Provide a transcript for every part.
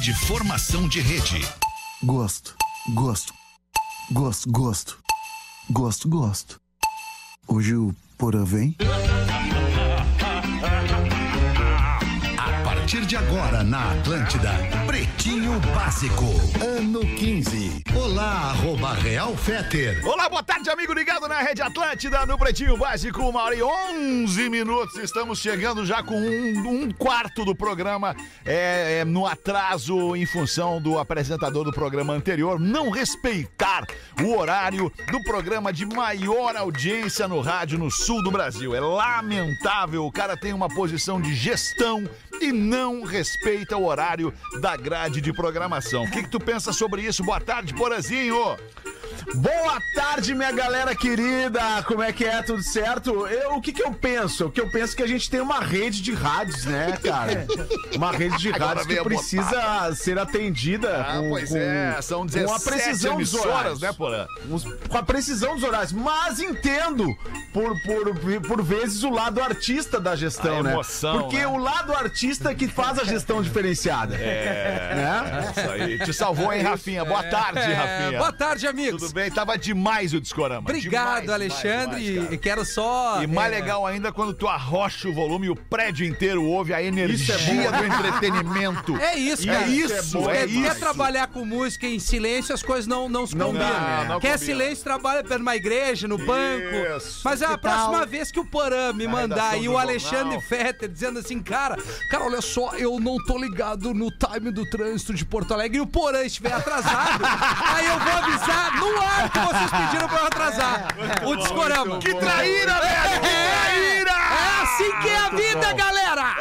de formação de rede. Gosto, gosto, gosto, gosto, gosto, gosto. Hoje o Porã vem? A partir de agora na Atlântida, Pretinho Básico, ano 15. Olá, arroba Real Feter. Olá, boa tarde, amigo ligado na Rede Atlântida, no Pretinho Básico, uma hora e onze minutos. Estamos chegando já com um, um quarto do programa é, é, no atraso em função do apresentador do programa anterior não respeitar o horário do programa de maior audiência no rádio no sul do Brasil. É lamentável, o cara tem uma posição de gestão e não respeita o horário da grade de programação. O que, que tu pensa sobre isso? Boa tarde, Porazinho. Boa tarde, minha galera querida! Como é que é? Tudo certo? Eu, o que que eu penso? O que eu penso é que a gente tem uma rede de rádios, né, cara? Uma rede de rádios que precisa ser atendida Ah, com, pois com- é, são com 17 a precisão dos horários. né, Porã? Com a precisão dos horários. Mas entendo, por, por, por vezes, o lado artista da gestão, A né? emoção, Porque né? o lado artista que faz a gestão diferenciada. É. Né? Isso aí. Te salvou, hein, Rafinha? Boa tarde, É, Rafinha. boa tarde, amigos. Tudo bem? Tava demais o discorama. Obrigado, Demais, Alexandre. demais, demais, e quero só. E mais é, legal ainda quando tu arrocha o volume e o prédio inteiro ouve a energia do entretenimento. É isso, É cara. isso, Porque é tu quer isso. trabalhar com música em silêncio, as coisas não, não se Não combinam. dá? Não Quer combina. silêncio, trabalha numa igreja, no banco. Isso. Mas é a próxima vez que o Porã me mandar e o Alexandre jornal. Fetter dizendo assim, cara, cara, olha só, eu não tô ligado no time do trânsito de Porto Alegre e o Porã estiver atrasado, aí eu vou avisar no ar que vocês pediram pra eu atrasar o discorama. Que traíra, velho! Que traíra! É assim que é a vida, galera!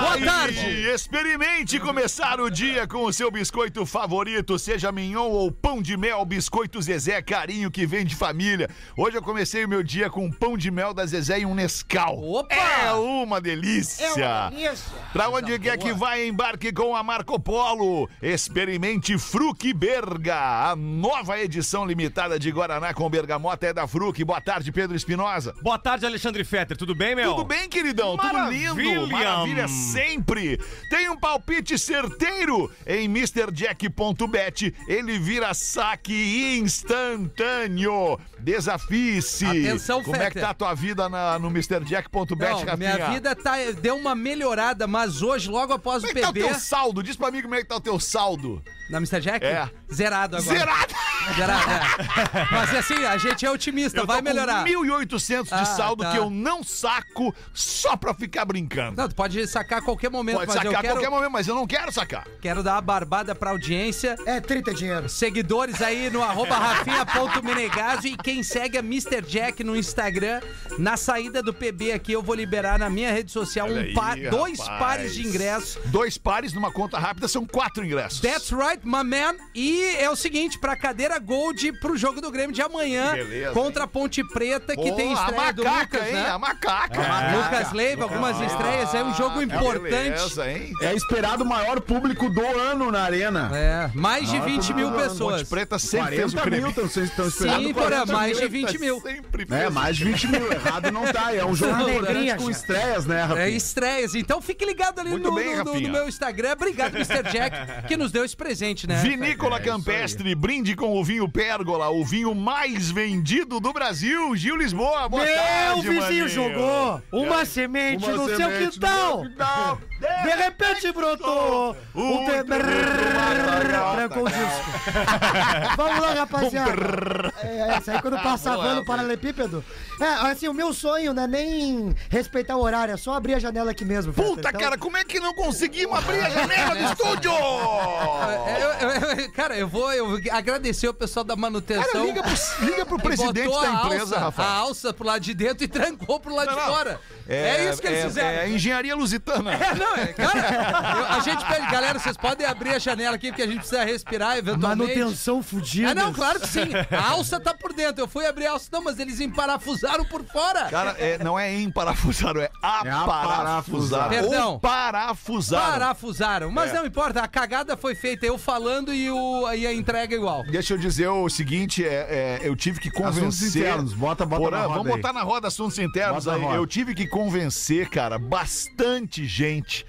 Boa Ai, tarde! Experimente começar o dia com o seu biscoito favorito, seja mignon ou pão de mel, biscoito Zezé, carinho que vem de família. Hoje eu comecei o meu dia com um pão de mel da Zezé e um Nescau. Opa! É uma delícia! Pra onde quer que vai, embarque com a Marco Polo. Experimente Fruc Berga, a nova edição limitada de Guaraná com bergamota é da Fruc. Boa tarde, Pedro Espinosa. Boa tarde, Alexandre Fetter. Tudo bem, meu? Tudo bem, queridão? Maravilha. Tudo lindo? Maravilha sempre. Tem um palpite certeiro em MrJack.bet. Ele vira saque instantâneo. Desafie-se. Atenção, Como é que Fetter. tá a tua vida na- no MrJack.bet, Rafinha? minha vida tá, deu uma melhorada, mas hoje, logo após Como o é que tá o PB, teu saldo? Diz pra mim como é que tá o teu saldo. na Mr. Jack, É. zerado agora. Zerado! É. Mas assim, a gente é otimista, Eu vai tô melhorar. com 1.800 de Ah, saldo tá. que eu não saco só pra ficar brincando. Não, tu pode sacar a qualquer momento, Pode mas sacar eu a quero, qualquer momento, mas eu não quero sacar. quero dar uma barbada pra audiência. É 30 dinheiro. Seguidores aí no arroba rafinha.menegaso e quem segue a Mr. Jack no Instagram. Na saída do PB aqui, eu vou liberar na minha rede social Olha um aí, pa- dois rapaz. pares de ingressos. Dois pares numa conta rápida são quatro ingressos. That's right, my man. E é o seguinte, pra cadeira Gold pro jogo do Grêmio de amanhã Beleza, contra a Ponte Preta, que Pô, tem estreia do macaca, Lucas, hein? né? A macaca. Lucas Leiva, algumas estreias, é um jogo importante. Beleza, hein? É esperado o maior público do ano na arena. É, mais de 20 mil pessoas. Ponte Preta sempre fez o 40 mil creme. estão estão esperando. Sim, 40 Porã, mais de mil. 20 mil. É, mais de 20 mil. Errado não tá. É um jogo importante com estreias, né, É, Rafinha? estreias. Então fique ligado ali no, bem, no- no- meu Instagram. Obrigado, Mr. Jack, que nos deu esse presente, né? Vinícola Campestre, brinde com o vinho Pérgola, o vinho mais vendido do Brasil. Gil Lisboa, boa Meu tarde, vizinho maninho. jogou uma semente Uma no seu semente no quintal. De repente brotou um te... Trancou o disco. Vamos lá, rapaziada. É, essa aí quando passa a van no paralelepípedo. É, assim, o meu sonho não é nem respeitar o horário, é só abrir a janela aqui mesmo. Puta, Então, cara, como é que não conseguimos abrir a janela do estúdio? É, eu- eu- eu- cara, eu vou eu vou agradecer o pessoal da manutenção. Cara, liga pro, liga pro presidente botou da a empresa, alça, Rafael. A alça pro lado de dentro e trancou pro lado Não, de fora. É, isso que eles é, fizeram. É engenharia lusitana. É, não, é, cara, eu- a gente pede, galera, vocês podem abrir a janela aqui porque a gente precisa respirar eventualmente. Manutenção fudida. Ah, não, claro que sim. A alça tá por dentro. Eu fui abrir a alça, não, mas eles emparafusaram por fora. Cara, é, não é emparafusaram, é aparafusaram. Perdão. Ou parafusaram. Parafusaram. Mas É. não importa, a cagada foi feita eu falando e, o, e a entrega igual. Deixa eu dizer o seguinte, é, é, eu tive que Assuntos convencer... internos, bota, bota Porã, na roda vamos aí. botar na roda assuntos internos Bota aí. Eu tive que convencer, cara, bastante gente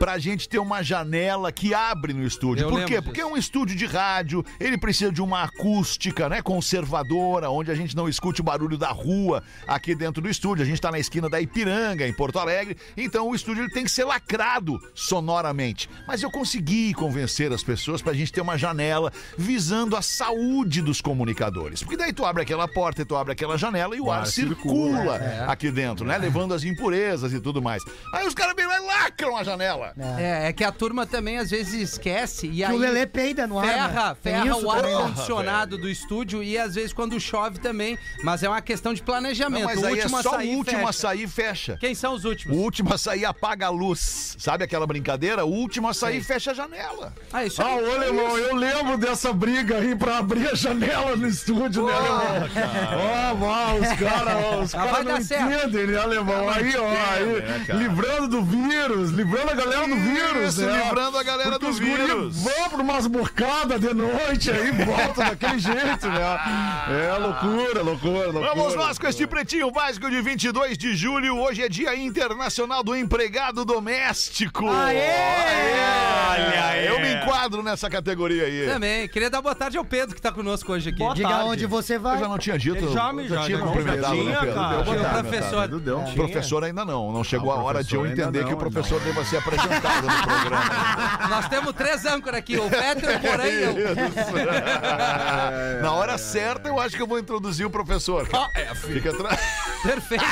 pra gente ter uma janela que abre no estúdio. Eu Por quê? Porque é um estúdio de rádio, ele precisa de uma acústica, né, conservadora, onde a gente não escute o barulho da rua aqui dentro do estúdio. A gente tá na esquina da Ipiranga, em Porto Alegre, então o estúdio ele tem que ser lacrado sonoramente. Mas eu consegui convencer as pessoas pra gente ter uma janela visando a saúde dos comunicadores. Porque daí tu abre aquela porta e tu abre aquela janela e o, ar, circula, aqui dentro, né, levando as impurezas e tudo mais. Aí os caras vêm lá e lacram a janela. É, é que a turma também às vezes esquece e Que aí o Lelê peida no ar. ferra, né? Ferra o ar também. condicionado do estúdio e às vezes quando chove também, mas é uma questão de Não, planejamento. mas o aí é último a só o sair último a fecha. sair fecha. Quem são os últimos? O último a sair apaga a luz. Sabe aquela brincadeira? O último a sair fecha a janela. Ah, isso Ah, aí. ô, Alemão, eu lembro dessa briga aí pra abrir a janela no estúdio, né, Alemão? Ó, os caras os Ah, cara não certo. entendem, né, Alemão? Aí, ó, aí, livrando do vírus, livrando a galera do vírus, né? livrando a galera Porque do vírus. vão pra umas bocadas de noite aí, voltam daquele jeito, né? É loucura, loucura, loucura. Vamos nós com este pretinho básico de 22 de julho. Hoje é Dia Internacional do Empregado Doméstico. Olha aí. Eu me enquadro nessa categoria aí. Também. Queria dar boa tarde ao Pedro que tá conosco hoje aqui. Diga tarde. onde você Eu vai. já não tinha dito. Ele já me- eu já- tinha já cumprimentado, tinha, né, Pedro? cara. Deu boa tarde, professor. Deu. Professor ainda não, não chegou Não, a hora de eu entender não, que o professor deva ser apresentado no programa. Nós temos três âncoras aqui, o Peter, o Porém e eu. Na hora certa, eu acho que eu vou introduzir o professor. cara. Fica atrás. Perfeito.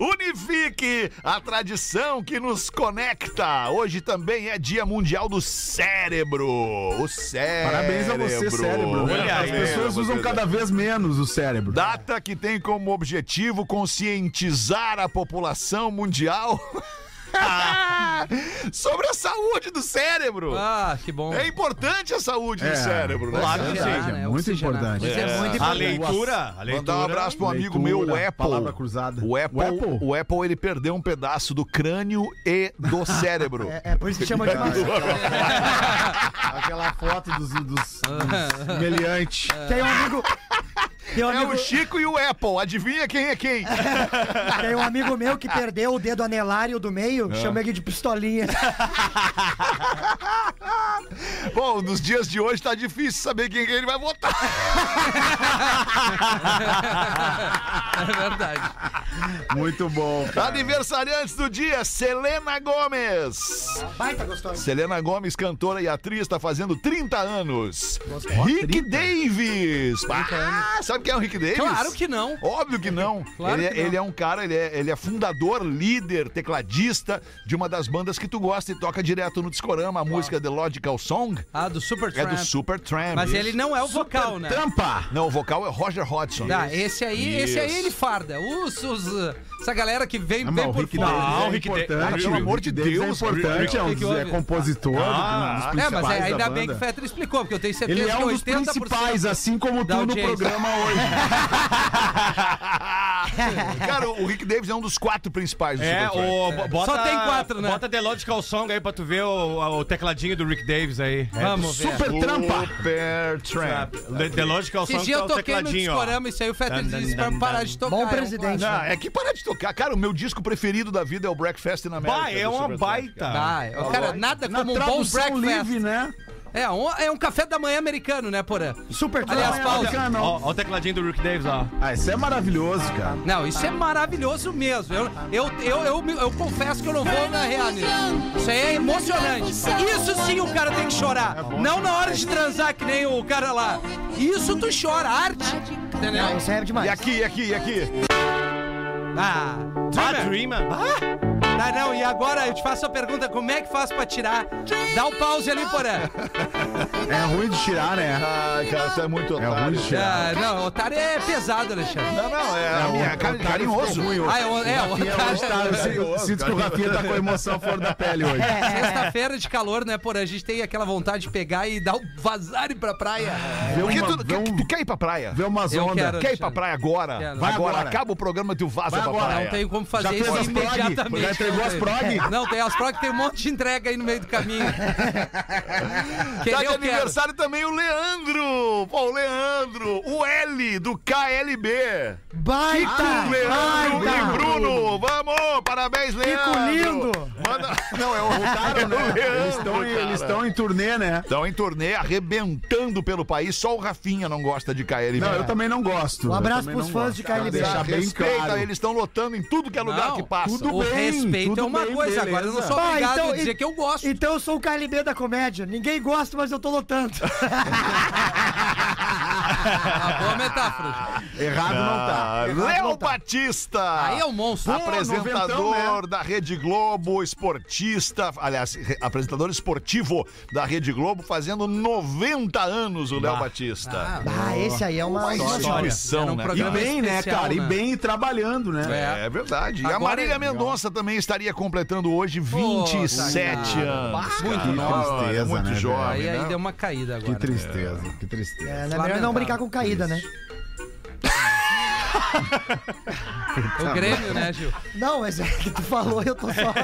Unifique a tradição que nos conecta. Hoje também é Dia Mundial do Cérebro. O cérebro. Parabéns a você, cérebro. né? Olha As aí, pessoas usam cada vez menos o cérebro. Data que tem como objetivo conscientizar a população mundial sobre a saúde do cérebro. Ah, que bom. É importante a saúde do É, cérebro, né? claro que sim. né? Muito Oxigenar. importante. Isso é, É. muito A importante. leitura, a leitura. Mandar um abraço para um amigo Leitura, meu, o Apple. palavra cruzada. O Apple, O Apple? o Apple, ele perdeu um pedaço do crânio e do cérebro. É, é por isso que chama de massa. Aquela foto dos, dos, dos meliantes. Tem um amigo. Tem um É amigo, o Chico e o Apple. Adivinha quem é quem? tem um amigo meu que perdeu o dedo anelário do meio, chama ele de pistolinha. Bom, nos dias de hoje tá difícil saber quem que ele vai votar. É verdade. Muito bom, cara. Aniversariantes do dia, Selena Gomes. Baita gostoso. Selena Gomes, cantora e atriz, está fazendo 30 anos. Rick Davis. Ah, sabe quem é o Rick Davis? Claro que não. Óbvio que não. Claro ele, que é, não. ele é um cara, ele é, ele é fundador, líder, tecladista de uma das bandas que tu gosta e toca direto no Discorama, a música The Logical Song. Ah, do Super É do Tramp. Super Tramp. Mas isso. ele não é o vocal, né? Tampa! Não, o vocal é Roger Hodgson. Ah, esse aí, esse aí ele farda. Os, os, essa galera que vem, Ah, vem por fora. Não, é o Rick Davis- importante. Ah, pelo amor de Deus, é importante, é, um que é houve? compositor, Ah, um dos É, mas ainda bem que o. Fetter explicou, porque eu tenho certeza Ele é que um dos 80% principais, assim como tu no programa hoje. Cara, o Rick Davis é um dos quatro principais do É, Super o, bo- bota, Só tem quatro, né? Bota The Logical Song aí pra tu ver o, o tecladinho do Rick Davis aí. É, Vamos ver. Super Trampa! Super Tramp. The, The Logical Esse Song dia é eu o toquei no discorama, isso aí o Fetter disse pra parar de tocar. Bom é um presidente. Não, é que para de tocar. Cara, o meu disco preferido da vida é o Breakfast in America. Bah, é uma baita. Ah, cara, nada Na como um bom breakfast. livre, né? É um, é um café da manhã americano, né, Porã? Super Aliás, Tramp. pausa. Não. Ó, ó o tecladinho do Rick Davis, ó. Ah, isso é maravilhoso, cara. Não, isso é maravilhoso mesmo. Eu, eu, eu, eu, eu confesso que eu não vou na real nisso. Isso aí é emocionante. Isso sim o cara tem que chorar. Não na hora de transar, que nem o cara lá. Isso tu chora, arte. Entendeu? Não, isso é demais. E aqui, e aqui, e aqui. Ah, Ah, Dreamer. Dreamer. Ah, Ah, não, e agora eu te faço a pergunta: como é que faz pra tirar? Dá o pause ali, Porã. É ruim de tirar, né? Ai, cara, tu é muito É otário. ruim de tirar. Ah, não, otário é pesado, Alexandre. Não, não, é, a minha cara, carinhoso. Ah, é, o- é, o otário. tá, sinto- que o Rafinha tá com a emoção fora da pele hoje. Sexta-feira de calor, né, Porã? A gente tem aquela vontade de pegar e dar um vazar pra praia. Vê Porque uma, tu, vê um- tu quer ir pra praia? vê umas ondas. Quer ir pra praia agora? Quero. Vai agora. agora. Acaba o programa e tu vaza Vai pra agora, praia. Não tem como fazer Já isso imediatamente. Entregou as prog? Não, tem as prog, tem um monte de entrega aí no meio do caminho. Querer Tá de eu quero. aniversário também o Leandro. Pô, o Leandro. O L do KLB. Baita! Leandro baita. e Bruno. Vamos, parabéns, Leandro. lindo. Manda... Não, é o Voltaram, né? Leandro, Eles estão em- cara. eles estão em turnê, né? Estão em turnê, arrebentando pelo país. Só o Rafinha não gosta de KLB. Não, eu também não gosto. Um abraço pros não fãs gosto. de KLB. deixar bem Respeita, claro. eles estão lotando em tudo que é lugar Não, que passa. tudo O bem, respeito tudo é uma bem, coisa, agora eu não sou Bah, obrigado então- a dizer que eu gosto. Então eu sou o KLB da comédia. Ninguém gosta, mas eu tô lotando. Uma boa metáfora. Errado não tá. Ah, Léo Batista. Aí é um monstro. Apresentador noventão, né? da Rede Globo, esportista, aliás, re- apresentador esportivo da Rede Globo, fazendo 90 anos o Léo Batista. Ah, esse aí é uma, Uma história. instituição, um né? E bem, né, especial, cara? E né? bem trabalhando, né? É, verdade. E a Agora Marília é- Mendonça também estaria completando hoje Pô, 27 tá anos. Muito cara. nova. Olha, tristeza, muito né, jovem, Aí, aí né? deu uma caída Que agora. tristeza, que tristeza. É, é melhor não brincar com caída, né? O Grêmio, né, Gil? Não, mas é que tu falou, eu tô só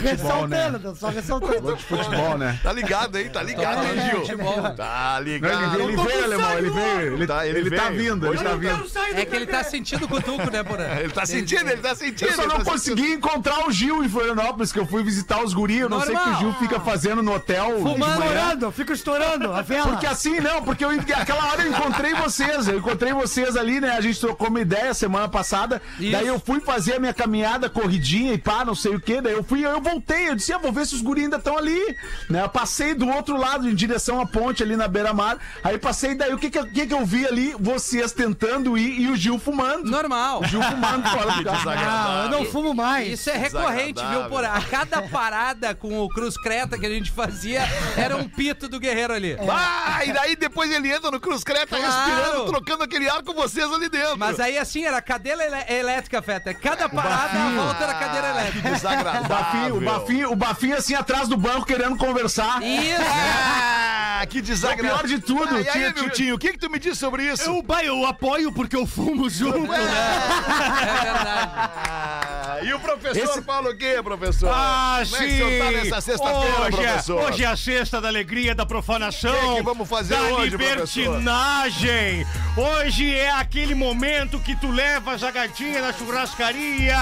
ressaltando, tô só ressaltando. Futebol, né? Tá ligado aí, tá ligado, hein, É, Gil? futebol. Tá Não, ligado. ele, ele tô veio, alemão, ele veio. Ele, Tá, ele ele tá veio. vindo, ele Hoje tá vindo. É que ele tá sentindo o cutuco, né, Porã? Ele tá sentindo, ele tá sentindo. Eu só ele não tá consegui encontrar o Gil em Florianópolis, que eu fui visitar os guris. Eu não sei o que o. Gil fica fazendo no hotel. de Fumando. Estourando, eu fico estourando a vela. Porque assim, não, porque eu, aquela hora eu encontrei vocês, eu encontrei vocês ali, né? A gente trocou uma ideia semana passada. Isso. Daí eu fui fazer a minha caminhada, corridinha e pá, não sei o que. Daí eu fui, eu voltei, eu disse, ah, vou ver se os guris ainda estão ali. Né? Eu passei do outro lado, em direção à ponte ali na beira-mar. Aí passei, daí o que que, que que eu vi ali? Vocês tentando ir e o Gil fumando. Normal. O Gil fumando fora do carro. Ah, eu não fumo mais. Isso é recorrente, viu, Porã? A cada parada com o Cruz Creta que a gente fazia era um pito do guerreiro ali. Ah, e daí depois ele entra no Cruz Creta Claro. respirando, trocando aquele ar com vocês ali dentro. Mas aí assim, era cadeira elétrica, Feta. Cada parada, a volta era cadeira elétrica. Desagradável. O Bafinho, o Bafinho, o Bafinho assim atrás do banco querendo conversar. Isso! Ah, que desagradável. O pior de tudo, Ah, e aí, Miltinho, o que que tu me disse sobre isso? Eu, bah, eu apoio porque eu fumo junto, né? É verdade. Ah, e o professor Esse- fala o quê, professor? Ah, Como é que sim! o senhor tá nessa sexta-feira, hoje, professor? é, hoje é a sexta da alegria, da profanação. O que que vamos fazer da hoje, libertinagem. Hoje é aquele momento que tu levas a gatinha na churrascaria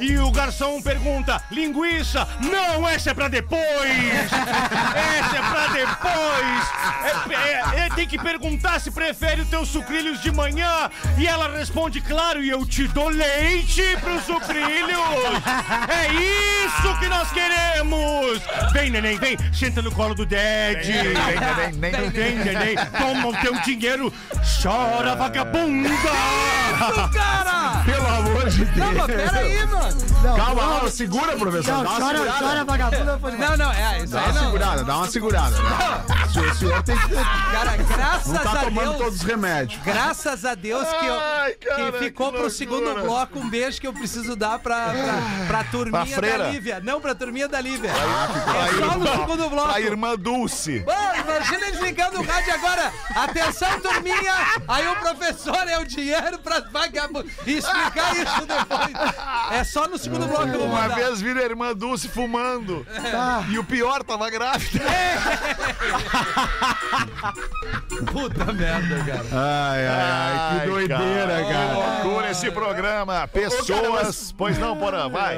e o garçom pergunta: linguiça? Não, essa é pra depois! essa é pra depois! É- é- é, tem que perguntar se prefere os teus sucrilhos de manhã e ela responde: claro, e eu te dou leite pros sucrilhos! É isso que nós queremos! Vem, neném, vem, senta no colo do Dad! Vem, vem, vem, vem. Vem, neném, toma o teu dinheiro, chora, vagabunda! Cara! Não, mas peraí, mano. Não, Calma, não, não, segura, professor. Não, dá uma chora, segurada. chora, vagabunda. Não, não, é, isso Dá aí uma não. segurada, dá uma segurada. Senhor, o senhor tem que. Cara, graças Não tá a tomando Deus. todos os remédios. Graças a Deus que, eu, Ai, cara, que ficou que pro segundo bloco um beijo que eu preciso dar pra, pra, pra turminha Pra da Lívia. Não, pra turminha da Lívia. Pra É só no irmã- segundo bloco. Pra irmã Dulce. Mano, imagina eles ligando o rádio agora. Atenção, turminha. Aí o professor é o dinheiro. E explicar isso depois. É só no segundo bloco que eu vou Uma mandar. vez vira a irmã Dulce fumando. Ah, E o pior, tava grávida. Puta merda, cara. Ai, ai, ai, que doideira, Que cara. loucura esse programa. Pessoas. Pois não, Porã, vai.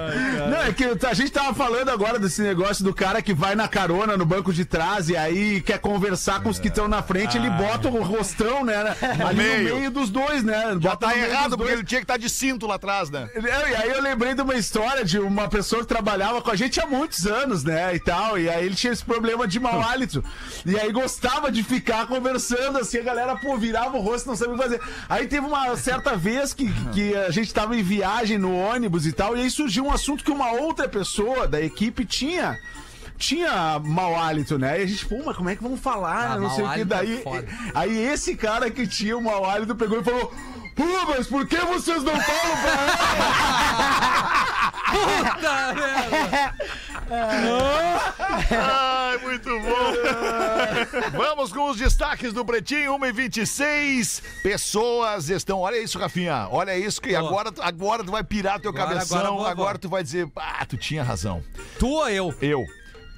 Não, é que a gente tava falando agora desse negócio do cara que vai na carona no banco de trás e aí quer conversar com os que estão na frente, ele bota o rostão, né? Ali meio. no meio dos dois, né? Já Bota tá no meio errado, porque ele tinha que estar de cinto lá atrás, né? É, E aí eu lembrei de uma história de uma pessoa que trabalhava com a gente há muitos anos, né, e tal, e aí ele tinha esse problema de mau hálito, e aí gostava de ficar conversando, assim, a galera, pô, virava o rosto, não sabia o que fazer. Aí teve uma certa vez que, que a gente tava em viagem no ônibus e tal, e aí surgiu um assunto que uma outra pessoa da equipe tinha... Tinha mau hálito, né? E a gente, pô, mas como é que vamos falar? Ah, não sei o que. é Daí, foda. aí esse cara que tinha o mau hálito pegou e falou: Pô, mas por que vocês não falam pra ela? Puta merda. Ai, muito bom. Vamos com os destaques do Pretinho, 1 e 26 Pessoas estão. Olha isso, Rafinha. Olha isso, que agora, agora tu vai pirar teu Agora- cabeção. agora Agora, vou- tu vai dizer, ah, tu tinha razão. Tu ou eu? Eu.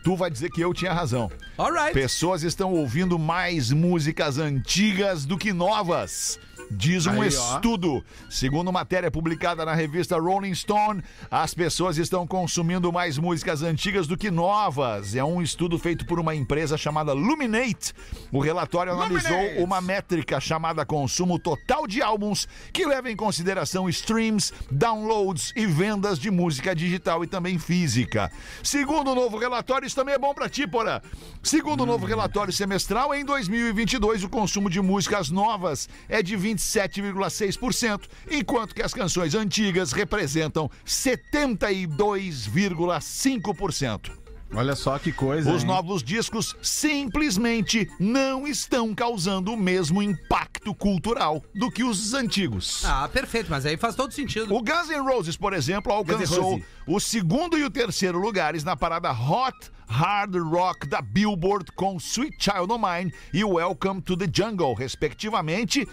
tu vai dizer que eu tinha razão. Alright. Pessoas estão ouvindo mais músicas antigas do que novas. Diz um Aí, estudo. Segundo matéria publicada na revista Rolling Stone, as pessoas estão consumindo mais músicas antigas do que novas. É um estudo feito por uma empresa chamada Luminate. O relatório analisou uma métrica chamada consumo total de álbuns, que leva em consideração streams, downloads e vendas de música digital e também física. Segundo o novo relatório, isso também é bom pra ti, Porã. Segundo o novo relatório semestral, em 2022 o consumo de músicas novas é de 27,6%, enquanto que as canções antigas representam 72,5%. Olha só que coisa. Os hein? novos discos simplesmente não estão causando o mesmo impacto cultural do que os antigos. Ah, perfeito, mas aí faz todo sentido. O Guns N' Roses, por exemplo, alcançou o segundo e o terceiro lugares na parada Hot Hard Rock da Billboard com Sweet Child O' Mine e Welcome to the Jungle, respectivamente.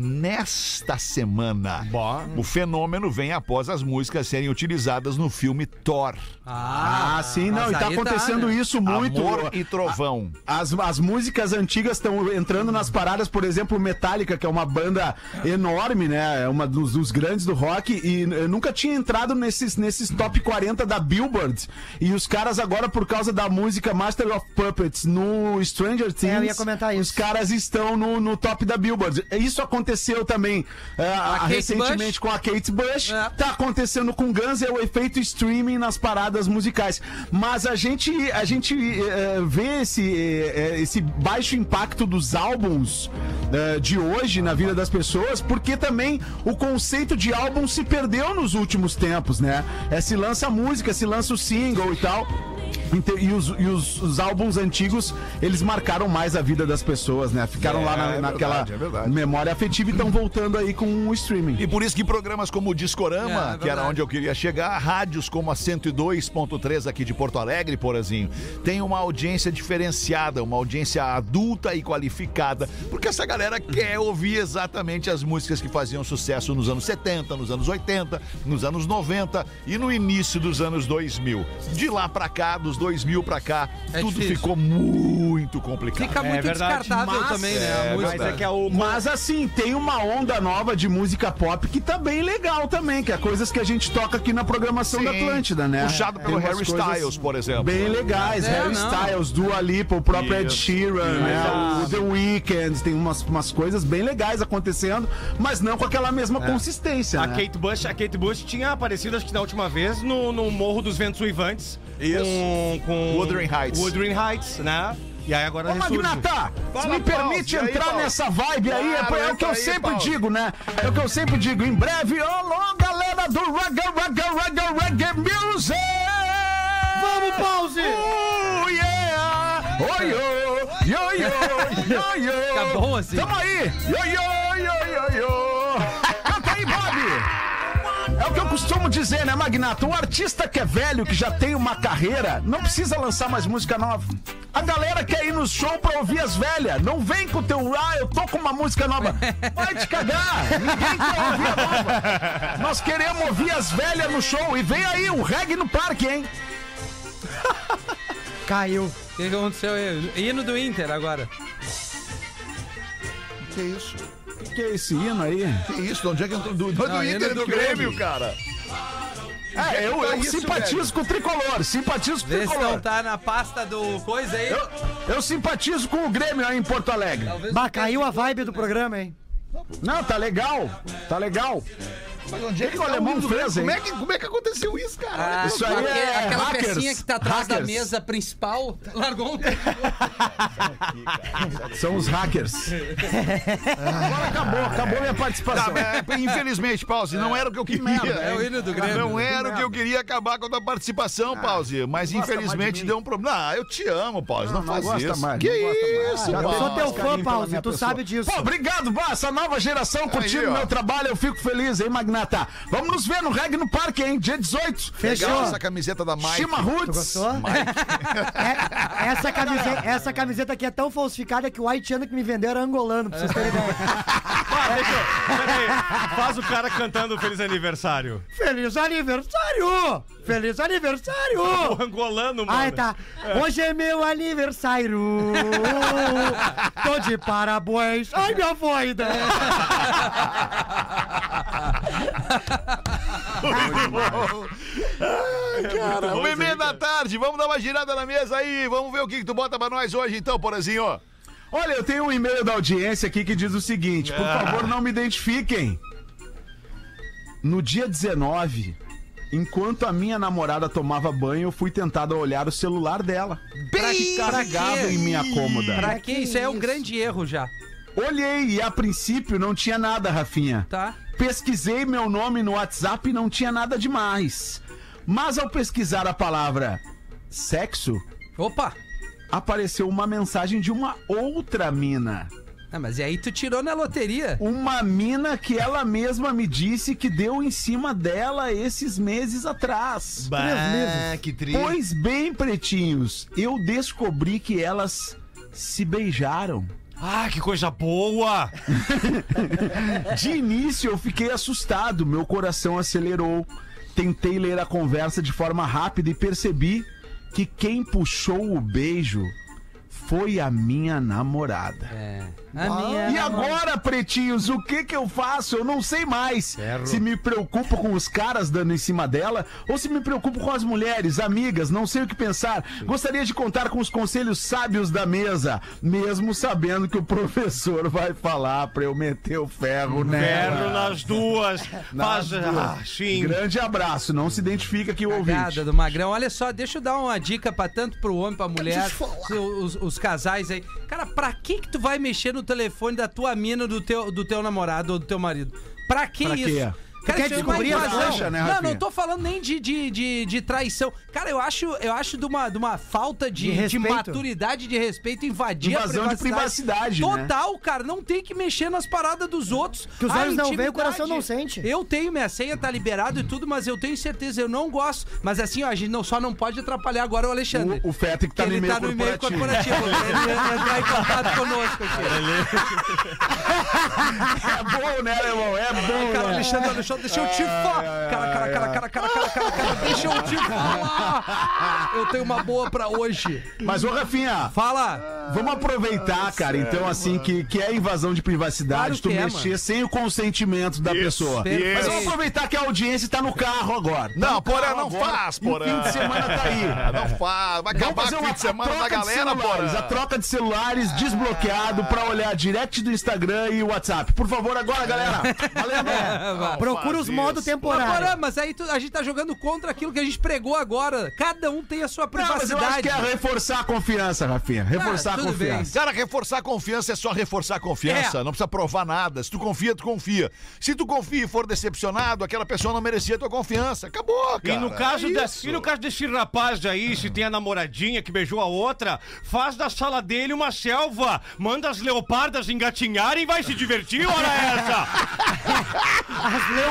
Nesta semana, o fenômeno vem após as músicas serem utilizadas no filme Thor. Ah, sim, não, e tá acontecendo né? isso muito. Amor e Trovão. As, as músicas antigas estão entrando nas paradas, por exemplo, Metallica, que é uma banda enorme, né? É uma dos, dos grandes do rock, e eh, nunca tinha entrado nesses, nesses top 40 da Billboard. E os caras agora, por causa da música Master of Puppets no Stranger Things, É, eu ia comentar os isso. caras estão no, no top da Billboard. Isso aconteceu também eh, Kate recentemente Bush. com a Kate Bush, É. tá acontecendo com Guns, é o efeito streaming nas paradas musicais. Mas a gente, a gente eh, vê esse, eh, esse baixo impacto dos álbuns eh, de hoje na vida das pessoas, porque também o conceito de álbum se perdeu nos últimos tempos, né? É, se lança música, se lança o single e tal. E, os, e os- os álbuns antigos, eles marcaram mais a vida das pessoas, né? Ficaram É, lá na- é naquela verdade, é verdade. memória afetiva e estão voltando aí com o streaming. E por isso que programas como o Discorama, É, é que era onde eu queria chegar, rádios como a 102.3 aqui de Porto Alegre, porazinho, tem uma audiência diferenciada, uma audiência adulta e qualificada, porque essa galera quer ouvir exatamente as músicas que faziam sucesso nos anos 70, nos anos 80, nos anos 90 e no início dos anos 2000. De lá pra cá, dos 2000 pra cá, É tudo difícil. ficou muito complicado. Fica muito verdade, descartável mas- também, né? é. Mas é que é o. Mas assim, tem uma onda nova de música pop que tá bem legal também, que é coisas que a gente toca aqui na programação da Sim, Atlântida, né? Puxado pelo Harry Styles, por exemplo. Bem legais, É, Harry não. Styles, Dua Lipa, o próprio Ed Isso. Sheeran, né? O The Weeknd, tem umas, umas coisas bem legais acontecendo, mas não com aquela mesma consistência, A né? Kate Bush, a Kate Bush tinha aparecido, acho que na última vez, no, no Morro dos Ventos Uivantes. Isso. Com, com Wuthering Heights. Wuthering Heights, né? E aí agora Ô, ressurge. Magnata, Fala, me permite Paulo. E aí, entrar Paulo? nessa vibe aí, é, Claro, é o que eu aí, sempre Paulo. digo, né? É o que eu sempre digo. Em breve, alô, galera do Reggae, Reggae, Reggae, Reggae Music! Vamos, pause! Oh, yeah! Oi, yo, yo, yo, yo, yo! Fica bom assim. Tamo aí! Yo, yo, yo, yo, yo! Canta aí, Bob! É o que eu costumo dizer, né, Magnata? Um artista que é velho, que já tem uma carreira, não precisa lançar mais música nova. A galera quer ir no show pra ouvir as velhas. Não vem com o teu, ah, eu tô com uma música nova. Vai te cagar! Ninguém quer ouvir a nova. Nós queremos ouvir as velhas no show. E vem aí, o reggae no parque, hein? Caiu. O que que aconteceu aí? Hino do Inter agora. Que isso? Que é esse hino aí? Que isso? De onde é que entrou? Do, do, Não, Inter é do do Grêmio, Grêmio. cara. É, eu, eu isso, simpatizo com o tricolor, simpatizo com o se não tricolor. tá na pasta do coisa aí. Eu, eu simpatizo com o Grêmio aí em Porto Alegre. Bah, caiu a vibe do programa, hein? Não, tá legal, tá legal. Mas onde é que O tá alemão o hino do fez? Como é, que, como é que aconteceu isso, cara? Ah, Isso aí é aquela hackers, pecinha que tá atrás da hackers. mesa principal largou um. São os hackers. Agora acabou, acabou minha participação. Tá, é, infelizmente, Pause, não era o que eu queria. É o hino do Grêmio. Não era o que eu queria acabar com a tua participação, Pause. Mas mais infelizmente de deu um problema. Ah, eu te amo, Pause. Não, Não, não faz gosta isso. mais, que mais. isso, Já Eu sou teu fã, Pause, tu pessoa. sabe disso. Pô, obrigado, Bah, essa nova geração curtindo meu trabalho, eu fico feliz, hein, Magnata? Renata. Vamos nos ver no Reg no Parque, hein? Dia 18. Fechou. Legal essa camiseta da Mike. Chima Roots. gostou? É, essa, camiseta, essa camiseta aqui é tão falsificada que o haitiano que me vendeu era angolano, pra vocês terem ideia. Ah, deixa Peraí, faz o cara cantando Feliz Aniversário. Feliz aniversário! Feliz aniversário! O angolano, mano. Ai, tá. Hoje é meu aniversário. Tô de parabéns. Ai, minha voida. Cara, uma e meia da tarde, vamos dar uma girada na mesa aí, vamos ver o que, que tu bota pra nós hoje então, Porazinho. Olha, eu tenho um e-mail da audiência aqui que diz o seguinte: por favor, não me identifiquem. No dia 19, enquanto a minha namorada tomava banho, eu fui tentado a olhar o celular dela. Pra- que carregava em minha cômoda. Pra que isso? É um grande erro já, Olhei e a princípio não tinha nada, Rafinha. tá? Pesquisei meu nome no WhatsApp e não tinha nada demais. Mas ao pesquisar a palavra sexo, Opa! apareceu uma mensagem de uma outra mina. Ah, mas e aí tu tirou na loteria? Uma mina que ela mesma me disse que deu em cima dela esses meses atrás. Bah, que triste. Pois bem, pretinhos, eu descobri que elas se beijaram. Ah, que coisa boa! De início eu fiquei assustado, meu coração acelerou. Tentei ler a conversa de forma rápida e percebi que quem puxou o beijo foi a minha namorada. É. A minha. E agora, pretinhos, o que que eu faço? Eu não sei mais. Se me preocupo com os caras dando em cima dela ou se me preocupo com as mulheres, amigas, não sei o que pensar. Gostaria de contar com os conselhos sábios da mesa, mesmo sabendo que o professor vai falar pra eu meter o ferro nela. Ferro nas duas. Nas Faz. duas. Ah, sim. Grande abraço, não se identifica aqui o ouvinte. Do Magrão. Olha só, deixa eu dar uma dica pra tanto pro homem, pra mulher, os, os casais aí. Cara, pra que que tu vai mexer no telefone da tua mina, do teu, do teu namorado ou do teu marido? Pra que Pra isso? quê? Cara, quer é uma descobrir a faixa, né, não, não tô falando nem de, de, de, de traição. Cara, eu acho, eu acho de, uma, de uma falta de, De de, maturidade, de respeito, invadir Invasão a de privacidade, né? Total, cara. Não tem que mexer nas paradas dos outros. Que os olhos não veem, o coração não sente. Eu tenho, minha senha tá liberado e tudo, mas eu tenho certeza, eu não gosto. Mas assim, ó, a gente não, só não pode atrapalhar agora o Alexandre. O, o Feta que tá no e-mail tá no e-mail corporativo. ele entrar em contato conosco aqui. É bom, né, irmão? É bom, Cara, né? Alexandre, Alexandre, deixa eu te falar. Cara, cara, cara, cara, cara, cara, cara, cara, deixa eu te falar. Eu tenho uma boa pra hoje. Mas, ô, Rafinha, Fala. Vamos aproveitar, cara, então, assim, que, que é invasão de privacidade, Claro tu é, mexer mano. sem o consentimento da pessoa. Perfeito. Mas vamos aproveitar que a audiência tá no carro agora. Tá Não, Porã, não agora, faz, e o Porã. fim de semana tá aí. Não faz, vai Vamos acabar fazer o uma fim de semana troca da de galera, celulares, a Porã. troca de celulares desbloqueado pra olhar direct do Instagram e WhatsApp. Por favor, agora, galera. Valendo. Procura os modos temporários. Porã, mas aí tu- a gente tá jogando contra aquilo que a gente pregou agora. Cada um tem a sua Não, mas eu acho privacidade. que é reforçar a confiança, Rafinha. Reforçar Ah, a confiança. Cara, reforçar a confiança é só reforçar a confiança. É. Não precisa provar nada. Se tu confia, tu confia. Se tu confia e for decepcionado, aquela pessoa não merecia tua confiança. Acabou, cara. E no, caso É isso. e no caso desse rapaz aí, se tem a namoradinha que beijou a outra, faz da sala dele uma selva. Manda as leopardas engatinharem e vai se divertir, ora essa! As leopardas.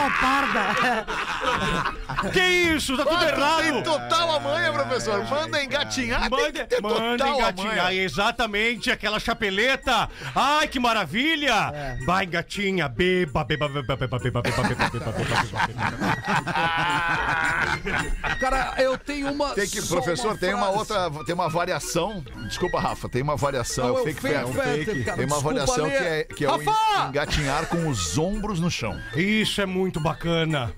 Que isso? Tá tudo Ah, tu errado! Tem total amanhã, professor. Manda engatinhar, tem que Manda, ter manda total engatinhar, exatamente, aquela chapeleta. Ai, que maravilha! Vai, engatinha, beba, beba, beba, beba, beba, beba, beba, beba, beba, beba. Cara, eu tenho uma. Tem que, professor, tem uma outra, tem uma variação. Desculpa, Rafa, tem uma variação. Não, é é o fake, fake fact, cara, Tem uma desculpa, variação que é, que é o engatinhar com os ombros no chão. Isso é muito bacana.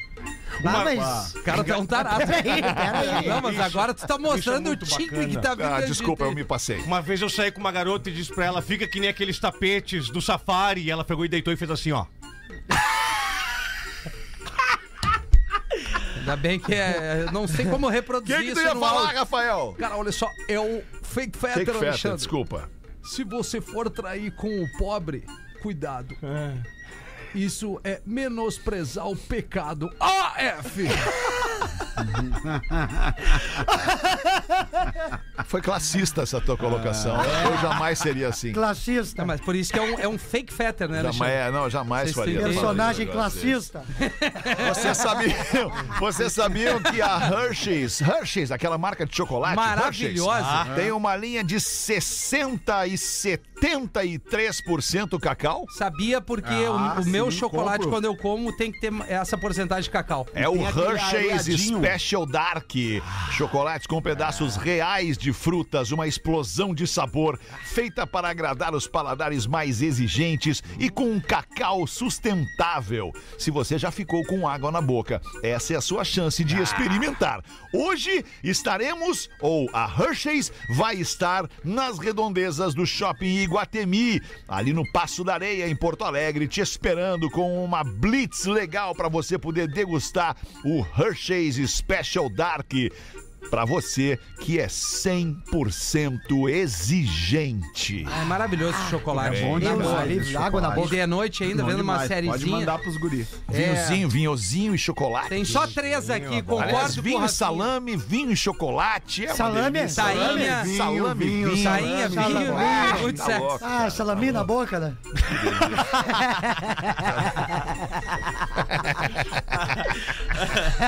Ah, mas... O cara tá um tarado. Peraí, peraí. Não, mas agora tu tá mostrando o muito tigre que tá vindo. Ah, de- desculpa, eu me passei. Uma vez eu saí com uma garota e disse pra ela, fica que nem aqueles tapetes do safari. E ela pegou e deitou e fez assim, ó. Ainda bem que é. Não sei como O reproduzir que, que tu isso ia falar, áudio. Rafael? Cara, olha só, é o fake fetter, feta, Alexandre. desculpa. Se você for trair com o pobre, cuidado. Isso é menosprezar o pecado. AF! Foi classista essa tua colocação. Ah. Eu jamais seria assim. Classista. Não, mas por isso que é um, é um fake fetter, né, Jamais, é, não, jamais Vocês faria. Personagem classista. Vocês sabiam, vocês sabiam que a Hershey's, Hershey's, aquela marca de chocolate, Maravilhosa. Hershey's, tem uma linha de 60 e 73% cacau? Sabia porque Ah, o, o meu sim, chocolate, compro. quando eu como, tem que ter essa porcentagem de cacau. É o Hershey's. Special Dark. Chocolates com pedaços reais de frutas, uma explosão de sabor, feita para agradar os paladares mais exigentes e com um cacau sustentável. Se você já ficou com água na boca, essa é a sua chance de experimentar. Hoje estaremos, ou a Hershey's vai estar nas redondezas do Shopping Iguatemi, ali no Passo da Areia, em Porto Alegre, te esperando com uma blitz legal para você poder degustar o Hershey's Special Dark. Pra você que é 100% exigente. É maravilhoso esse chocolate. É bom demais. água na chocolate. E de noite ainda, Bom vendo uma demais. Pode sériezinha. mandar pros guri. Vinhozinho, vinhozinho e chocolate. Tem só três aqui, Aliás, concordo com o vinho e salame, vinho e chocolate. É uma Salame? delícia. Tainha, vinho, salame, vinho, vinho. Salame. vinho, Ah, vinho, muito tá sexy. louco. Ah, salaminho na boca, né?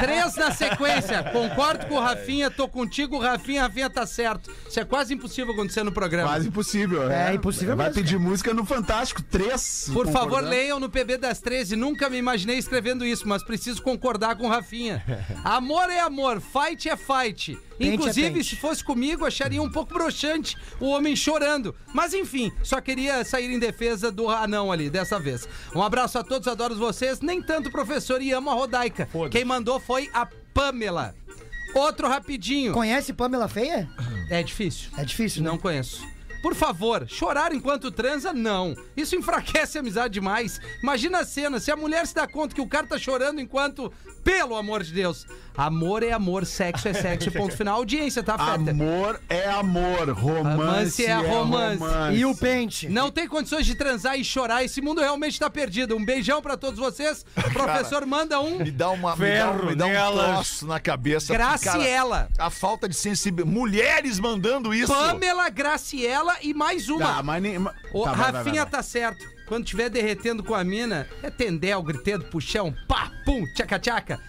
Três na sequência. Concordo com o Rafinha, tô contigo, Rafinha, Rafinha tá certo. Isso é quase impossível acontecer no programa. Quase impossível. É impossível Vai mesmo, pedir música no Fantástico. Três. Por favor, leiam no PB das 13. Nunca me imaginei escrevendo isso, mas preciso concordar com o Rafinha. Amor é amor, fight é fight. Pente é Inclusive, pente. se fosse comigo, acharia um pouco broxante o homem chorando. Mas enfim, só queria sair em defesa do anão ali, dessa vez. Um abraço a todos, adoro vocês. Nem tanto, professor, e amo a Rodaica. Quem mandou foi a Pamela. Outro rapidinho. Conhece Pamela Feia? É difícil. É difícil, Não não? conheço. Por favor, chorar enquanto transa, não. Isso enfraquece a amizade demais. Imagina a cena, se a mulher se dá conta que o cara tá chorando enquanto. Pelo amor de Deus. Amor é amor, sexo é sexo. Ponto final. Audiência, tá, Feta? Amor é amor, romance, Romance é é romance. romance. E o pente? Não tem condições de transar e chorar. Esse mundo realmente tá perdido. Um beijão pra todos vocês. Professor, manda um. Me dá, uma, me dá, Ferro um- me dá um troço na cabeça. Graciela. cara, a falta de sensibilidade. Mulheres mandando isso. Pamela, Graciela e mais uma. Tá, mas nem... O tá, vai, vai, Rafinha vai, vai. tá certo. Quando tiver derretendo com a mina, é tendel, gritando, puxão, pá, pum, tchaca, tchaca.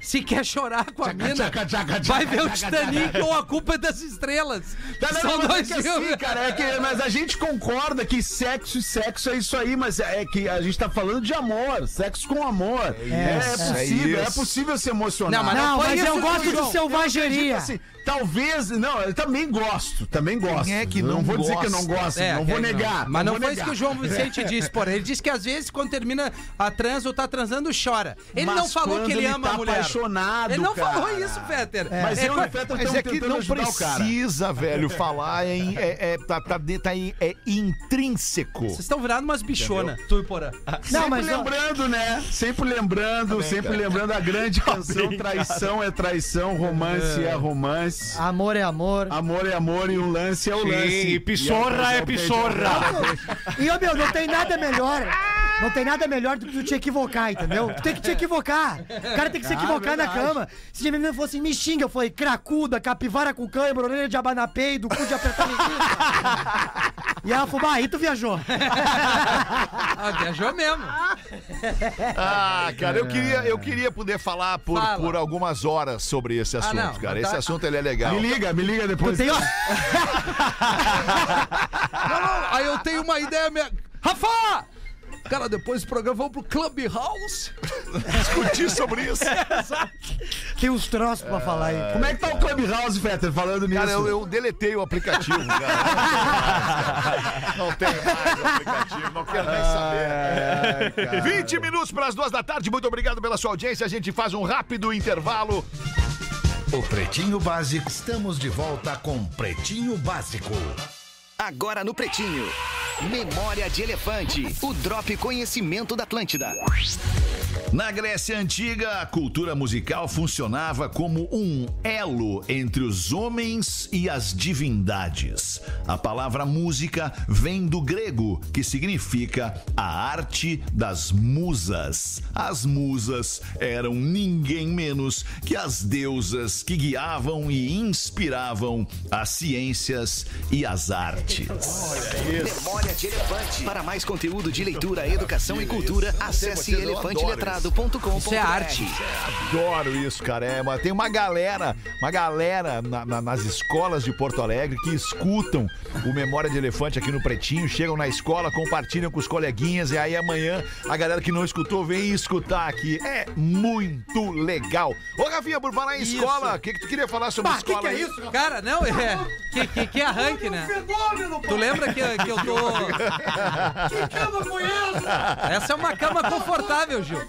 Se quer chorar com a mina, tchaca, tchaca, vai tchaca, ver o Titanic ou a culpa é das estrelas. Tá, não, São não, mas dois é assim, cara, é que, mas a gente concorda que sexo e sexo é isso aí, mas é que a gente tá falando de amor, sexo com amor. É, isso, possível, é é, possível se emocionar. Não, mas Não, foi mas eu gosto de selvageria. Assim, talvez, não, eu também gosto, também gosto. é que não vou dizer que eu não gosta? gosto, É, não vou negar. Mas não, vou foi negar. isso que o João Vicente disse, porém. Ele disse que às vezes, quando termina a trans ou tá transando, chora. Ele Mas não falou que ele ele ama tá a mulher. apaixonado, ele não cara. falou isso, Peter. Mas É eu e o Mas estamos é que tentando não ajudar o cara. precisa, velho, falar em. É, é, tá, tá, tá em- é intrínseco. Vocês estão virando umas bichonas, tu e Porã. Não, sempre mas lembrando, né? Sempre lembrando, sempre lembrando a grande canção Traição é traição, romance é, romance. Amor é amor. Amor é amor e o lance é o lance. Sim, e pissorra E é pissorra. E, ô, meu, não tem nada melhor. Não tem nada melhor do que tu te equivocar, entendeu? Tu tem que te equivocar. O cara tem que se Ah, equivocar na verdade. cama. Se a menina fosse me xinga, eu falei cracuda, capivara com cãibra, orelha de abanapei, do cu de apertar. E ela falou, aí tu viajou. Ah, viajou mesmo. Ah, cara, eu queria, eu queria poder falar por, Fala. por algumas horas sobre esse assunto, não, cara. tá- Esse assunto ele é legal. Me liga, me liga Tu depois. Não, não, aí eu tenho uma ideia minha. Rafa! Cara, depois do programa vamos pro Clubhouse. discutir sobre isso. tem uns troços pra falar aí. Como é que tá o Clubhouse, Fetter, falando nisso? Cara, eu, eu deletei o aplicativo, cara. Não tem mais o aplicativo, não quero nem saber. 20 minutos para as duas da tarde, muito obrigado pela sua audiência. A gente faz um rápido intervalo. O Pretinho Básico. Estamos de volta com Pretinho Básico. Agora no Pretinho. Memória de Elefante. O Drop Conhecimento da Atlântida. Na Grécia Antiga, a cultura musical funcionava como um elo entre os homens e as divindades. A palavra música vem do grego, que significa a arte das musas. As musas eram ninguém menos que as deusas que guiavam e inspiravam as ciências e as artes. Memória de Elefante. Para mais conteúdo de leitura, educação e cultura, acesse elefanteletrado.com.br. Isso é arte. Adoro isso, cara. É, mas tem uma galera, uma galera na- na- nas escolas de Porto Alegre que escutam o Memória de Elefante aqui no Pretinho, chegam na escola, compartilham com os coleguinhas e aí amanhã a galera que não escutou vem escutar aqui. É muito legal. Ô, Rafinha, por falar em Isso. escola, o que, que tu queria falar sobre Bah, que escola que é aí? isso, Cara, não, é. Que, que, que arranque, né? Tu lembra que, que eu tô. cama foi essa? Essa é uma cama confortável, Gil.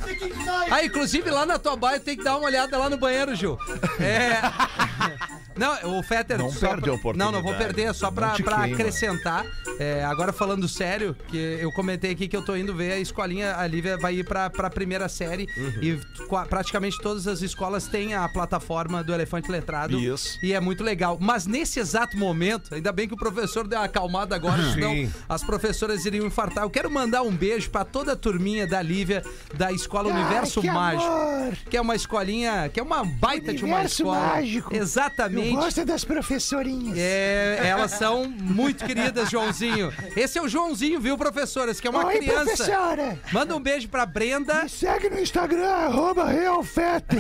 Ah, inclusive lá na tua baia tem que dar uma olhada lá no banheiro, Gil. É. Não, o Fetter. Não perde pra- a oportunidade. Não, não vou perder, é só pra, pra acrescentar. É, agora falando sério, que eu comentei aqui que eu tô indo ver a escolinha, a Lívia vai ir pra, pra primeira série Uhum. e qua- praticamente todas as escolas têm a plataforma do Elefante Letrado. Isso. E é muito legal. Mas nesse exato momento, ainda bem que o professor deu uma acalmada agora, senão Sim. as professoras iriam infartar. Eu quero mandar um beijo pra toda a turminha da Lívia da Escola Universo que Mágico. amor. Que é uma escolinha, que é uma baita de uma Universo escola. Mágico. Exatamente. Gosta das professorinhas. É, elas são muito queridas, Joãozinho. Esse é o Joãozinho, viu, professoras? Que é uma Oi, criança. professora. Manda um beijo pra Brenda, Segue no Instagram, arroba Realfete.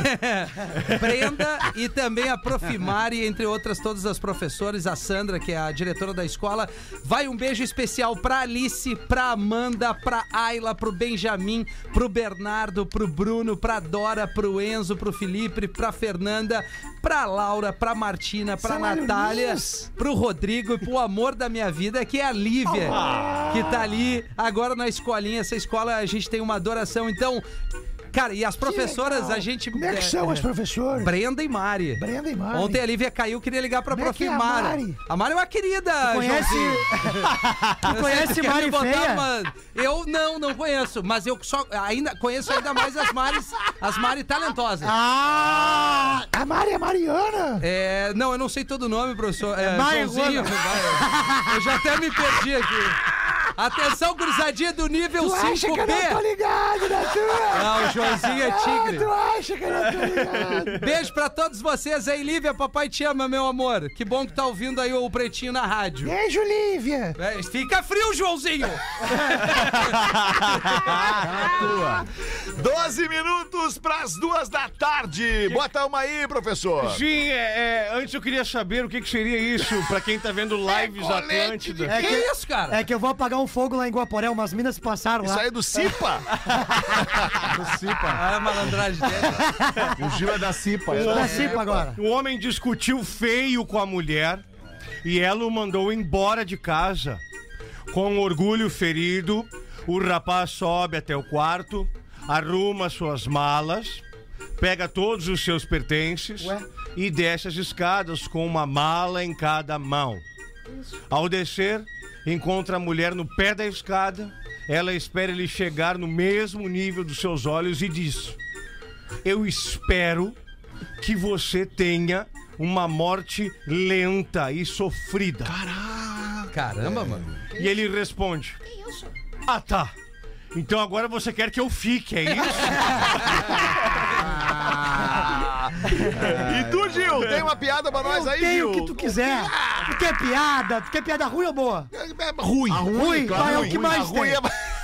Brenda e também a Profimari, entre outras todas as professores, a Sandra, que é a diretora da escola. Vai um beijo especial pra Alice, pra Amanda, pra Ayla, pro Benjamin, pro Bernardo, pro Bruno, pra Dora, pro Enzo, pro Felipe, pra Fernanda, pra Laura, pra Martina, pra Natália, aluninhos. pro Rodrigo e pro amor da minha vida, que é a Lívia, que tá ali agora na escolinha. Essa escola a gente tem uma adoração. Então, cara, e as professoras, a gente. Como é que são é, as professoras? Brenda e Mari. Brenda e Mari. Ontem a Lívia caiu, queria ligar pra Como é prof. que é a Mara. Mari? A Mari é uma querida, Conhece? Tu conhece Quer me Mari botar Feia? uma- Eu não, não conheço, mas eu só ainda conheço ainda mais as Maris, as Mari talentosas. Ah! A Mari é Mariana? É, não, eu não sei todo o nome, professor. É, Mari Joãozinho. Eu já até me perdi aqui. Atenção, cruzadinha do nível Tu acha que eu não tô 5B. ligado na tua? Não, o Joãozinho é tigre. tu acha que eu não tô ligado? Beijo pra todos vocês aí, Lívia. Papai te ama, meu amor. Que bom que tá ouvindo aí o Pretinho na rádio. Beijo, Lívia. É, fica frio, Joãozinho! 12 minutos pras duas da tarde. Bota uma aí, professor. Sim, é, é, antes eu queria saber o que, que seria isso pra quem tá vendo lives colete Atlântida. É que, que- isso, cara? É que eu vou apagar um fogo lá em Guaporé, umas minas passaram Isso lá. aí é do Cipa? Ah, a malandragem dele. O Gil é da Cipa. Sou da Cipa agora. O homem discutiu feio com a mulher e ela o mandou embora de casa. Com orgulho ferido, o rapaz sobe até o quarto, arruma suas malas, pega todos os seus pertences Ué? e desce as escadas com uma mala em cada mão. Ao descer, encontra a mulher no pé da escada. Ela espera ele chegar no mesmo nível dos seus olhos e diz: Eu espero que você tenha uma morte lenta e sofrida. Caramba, mano. E ele responde: Ah, tá. Então agora você quer que eu fique, é isso? E tu, Gil, tem uma piada pra nós Eu aí, tenho Gil? o que tu quiser. Tu quer piada? Tu quer piada ruim ou boa? É ruim. Ruim, vai, é o que mais ruim tem.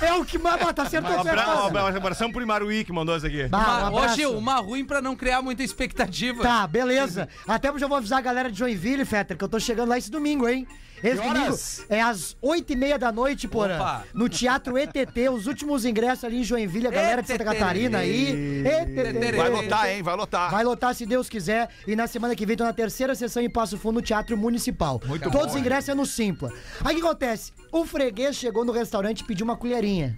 é- É o que mais... Ah, tá certo, Um tá certo. um abração pro Imaruí que mandou essa aqui. Bah, um Uma, ô. Gil, uma ruim pra não criar muita expectativa. Tá, beleza. Até eu já vou avisar a galera de Joinville, Fetter, que eu tô chegando lá esse domingo, hein? Esse Que domingo horas? é às oito e meia da noite, porra. Opa. No Teatro ETT, os últimos ingressos ali em Joinville, a galera de Santa. Catarina aí. ETT. Vai lotar, hein? Vai lotar. Vai lotar se Deus quiser. E na semana que vem tô na terceira sessão em Passo Fundo no Teatro Municipal. Muito Todos os ingressos é no Simpla. Aí o que acontece? O freguês chegou no restaurante e pediu uma colherinha.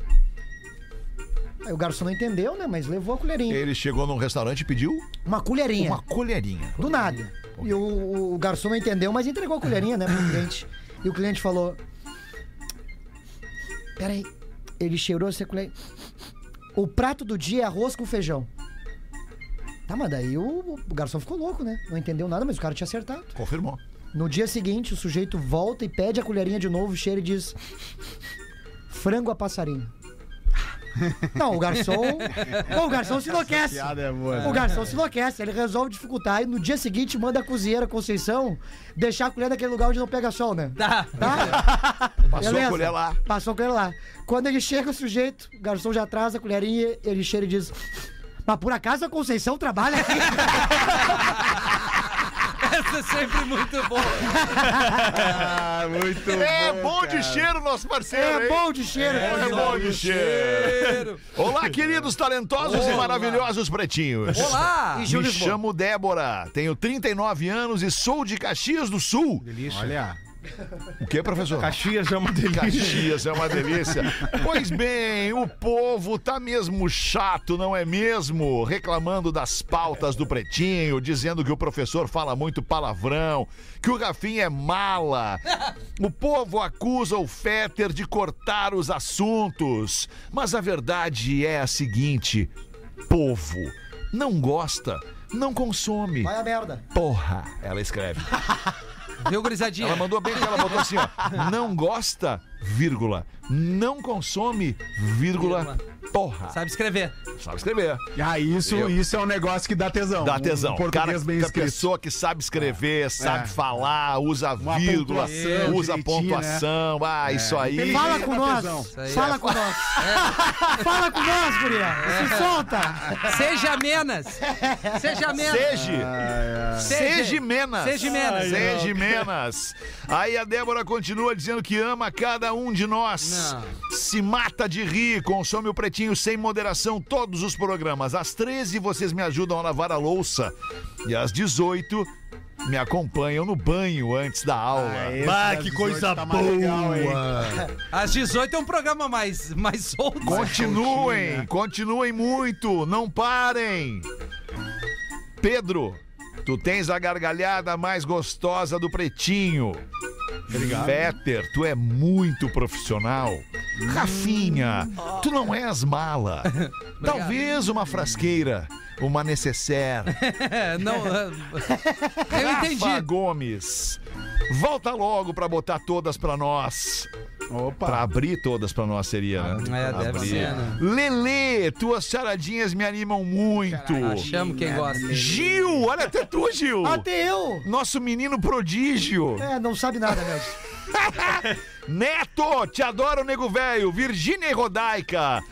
Aí o garçom não entendeu, né? Mas levou a colherinha. Ele chegou num restaurante e pediu Uma colherinha. uma colherinha. Do nada. E o, o garçom não entendeu, mas entregou a colherinha, né, pro cliente. E o cliente falou: Peraí. Ele cheirou essa colher. O prato do dia é arroz com feijão. Tá, mas daí o, o garçom ficou louco, né? Não entendeu nada, mas o cara tinha acertado. Confirmou. No dia seguinte, o sujeito volta e pede a colherinha de novo, cheira e diz: frango a passarinho. Não, o garçom. Bom, o garçom se enlouquece. é boa. O garçom se enlouquece, ele resolve dificultar e no dia seguinte manda a cozinheira Conceição deixar a colher naquele lugar onde não pega sol, né? Tá. Tá? Passou a colher lá. Passou a colher lá. Quando ele chega, o sujeito, o garçom já traz a colherinha, ele cheira e diz: Mas por acaso a Conceição trabalha aqui? Essa é sempre muito boa. Ah, muito É bom, bom de cheiro, nosso parceiro. É hein? bom de cheiro. É bom de cheiro. Olá, queridos talentosos e maravilhosos pretinhos. Olá. E Me Júlio chamo Débora, tenho 39 anos e sou de Caxias do Sul. Olha. O que, professor? Caxias é uma delícia. Caxias é uma delícia. Pois bem, o povo tá mesmo chato, não é mesmo? Reclamando das pautas do pretinho, dizendo que o professor fala muito palavrão, que o Rafinha é mala. O povo acusa o Fetter de cortar os assuntos. Mas a verdade é a seguinte: povo não gosta, não consome. Vai a merda. Porra, ela escreve. Viu, gurizadinha? Ela mandou bem que ela botou assim, ó. Não gosta, vírgula. Não consome, vírgula. Porra. Sabe escrever. Sabe escrever. Ah, isso, Eu- isso é um negócio que dá tesão. Dá tesão. Um Cara, bem a pessoa que sabe escrever, sabe É. falar, usa Uma vírgula, pontuação usa direitinho, pontuação. Ah, isso aí. Fala com nós. Fala com nós. Fala com nós, guria. Se solta. Seja menos. Seja menos. Seja. Seja menos. Seja menos. Seja menos. Aí a Débora continua dizendo que ama cada um de nós. Não. Se mata de rir, consome o pretinho sem moderação todos os programas. Às 13 vocês me ajudam a lavar a louça. E às 18 me acompanham no banho antes da aula. Esse Bah, que 18 coisa tá mais legal? Às 18 é um programa mais, mais solto. Continuem, continuem muito, não parem. Pedro, tu tens a gargalhada mais gostosa do pretinho. Obrigado. Fetter, tu é muito profissional. Rafinha, tu não és mala. Talvez uma frasqueira, uma necessaire. Não. Eu entendi. Rafa Gomes, volta logo pra botar todas pra nós. Opa. Pra abrir todas pra nós seria, né? É, deve Abrir. ser, né? Lelê, tuas charadinhas me animam muito. Chamo quem gosta. Gil, olha até tu, Gil. Até eu. Nosso menino prodígio. É, não sabe nada mesmo. Neto, te adoro, nego velho. Virgínia e Rodaica.